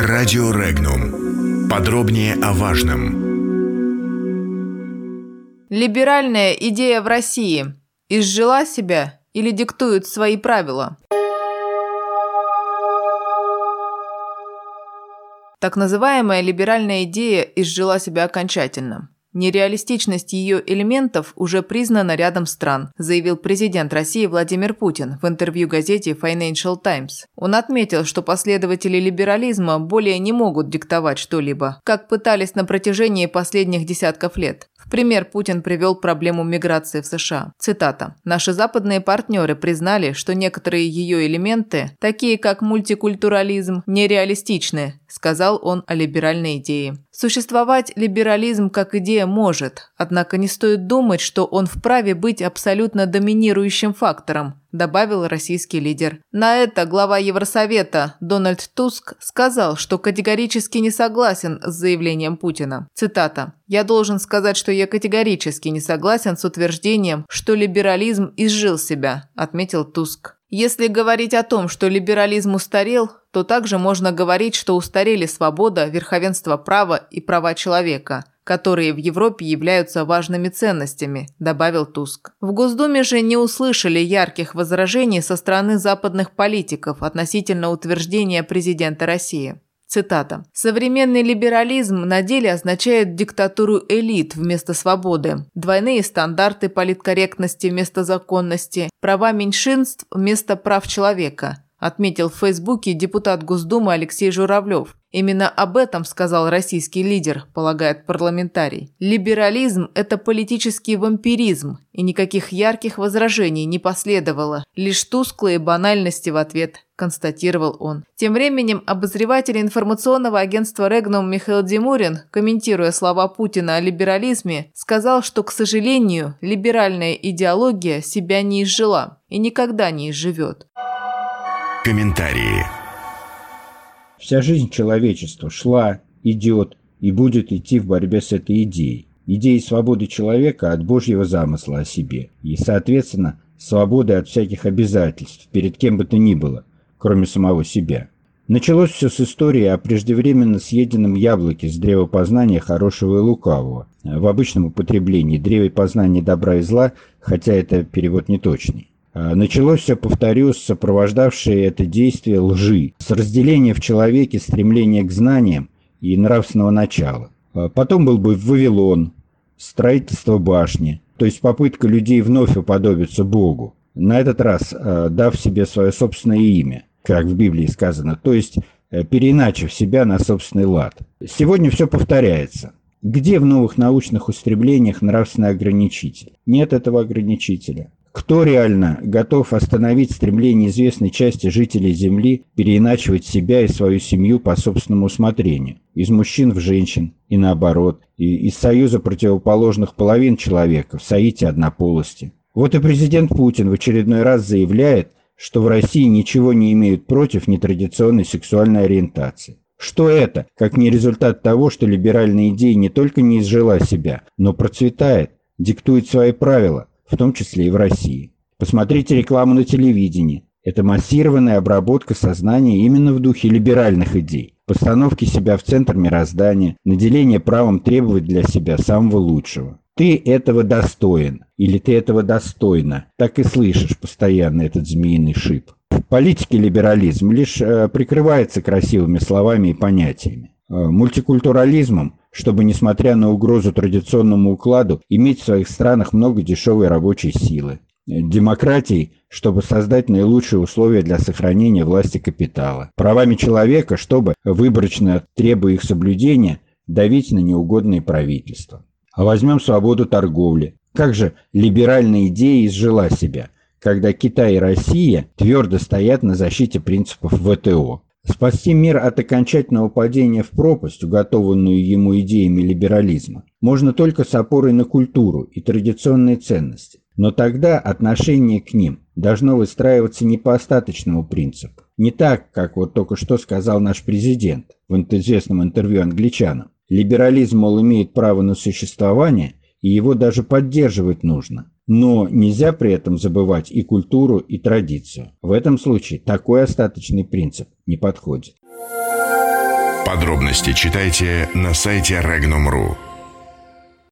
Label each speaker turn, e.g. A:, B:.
A: Радио Регнум. Подробнее о важном.
B: Либеральная идея в России изжила себя или диктует свои правила? Так называемая либеральная идея изжила себя окончательно. Нереалистичность ее элементов уже признана рядом стран, заявил президент России Владимир Путин в интервью газете Financial Times. Он отметил, что последователи либерализма более не могут диктовать что-либо, как пытались на протяжении последних десятков лет. В пример Путин привел проблему миграции в США. Цитата. «Наши западные партнеры признали, что некоторые ее элементы, такие как мультикультурализм, нереалистичны», сказал он о либеральной идее. Существовать либерализм как идея может, однако не стоит думать, что он вправе быть абсолютно доминирующим фактором, добавил российский лидер. На это глава Евросовета Дональд Туск сказал, что категорически не согласен с заявлением Путина. Цитата. «Я должен сказать, что я категорически не согласен с утверждением, что либерализм изжил себя», отметил Туск. Если говорить о том, что либерализм устарел, то также можно говорить, что устарели свобода, верховенство права и права человека – которые в Европе являются важными ценностями», – добавил Туск. В Госдуме же не услышали ярких возражений со стороны западных политиков относительно утверждения президента России. Цитата. «Современный либерализм на деле означает диктатуру элит вместо свободы, двойные стандарты политкорректности вместо законности, права меньшинств вместо прав человека», отметил в Фейсбуке депутат Госдумы Алексей Журавлев. Именно об этом сказал российский лидер, полагает парламентарий. Либерализм – это политический вампиризм, и никаких ярких возражений не последовало, лишь тусклые банальности в ответ, констатировал он. Тем временем обозреватель информационного агентства «Регнум» Михаил Димурин, комментируя слова Путина о либерализме, сказал, что, к сожалению, либеральная идеология себя не изжила и никогда не изживет.
A: Комментарии.
C: Вся жизнь человечества шла, идет и будет идти в борьбе с этой идеей. Идеей свободы человека от Божьего замысла о себе. И, соответственно, свободы от всяких обязательств перед кем бы то ни было, кроме самого себя. Началось все с истории о преждевременно съеденном яблоке с древа познания хорошего и лукавого. В обычном употреблении древе познания добра и зла, хотя это перевод неточный. А, началось все, повторю, с сопровождавшей это действие лжи, с разделения в человеке стремления к знаниям и нравственного начала. А, потом был бы Вавилон, строительство башни, то есть попытка людей вновь уподобиться Богу, на этот раз а, дав себе свое собственное имя, как в Библии сказано, то есть э, переиначив себя на собственный лад. Сегодня все повторяется. Где в новых научных устремлениях нравственный ограничитель? Нет этого ограничителя. Кто реально готов остановить стремление известной части жителей Земли переиначивать себя и свою семью по собственному усмотрению? Из мужчин в женщин и наоборот, и из союза противоположных половин человека в соите однополости. Вот и президент Путин в очередной раз заявляет, что в России ничего не имеют против нетрадиционной сексуальной ориентации. Что это, как не результат того, что либеральная идея не только не изжила себя, но процветает, диктует свои правила, в том числе и в России. Посмотрите рекламу на телевидении. Это массированная обработка сознания именно в духе либеральных идей, постановки себя в центр мироздания, наделение правом требовать для себя самого лучшего. Ты этого достоин или ты этого достойна. Так и слышишь постоянно этот змеиный шип. В политике либерализм лишь э, прикрывается красивыми словами и понятиями. Э, мультикультурализмом чтобы, несмотря на угрозу традиционному укладу, иметь в своих странах много дешевой рабочей силы. Демократией, чтобы создать наилучшие условия для сохранения власти капитала. Правами человека, чтобы, выборочно требуя их соблюдения, давить на неугодные правительства. А возьмем свободу торговли. Как же либеральная идея изжила себя, когда Китай и Россия твердо стоят на защите принципов ВТО. Спасти мир от окончательного падения в пропасть, уготованную ему идеями либерализма, можно только с опорой на культуру и традиционные ценности. Но тогда отношение к ним должно выстраиваться не по остаточному принципу. Не так, как вот только что сказал наш президент в известном интервью англичанам. Либерализм, мол, имеет право на существование, и его даже поддерживать нужно. Но нельзя при этом забывать и культуру, и традицию. В этом случае такой остаточный принцип не подходит.
A: Подробности читайте на сайте Regnum.ru.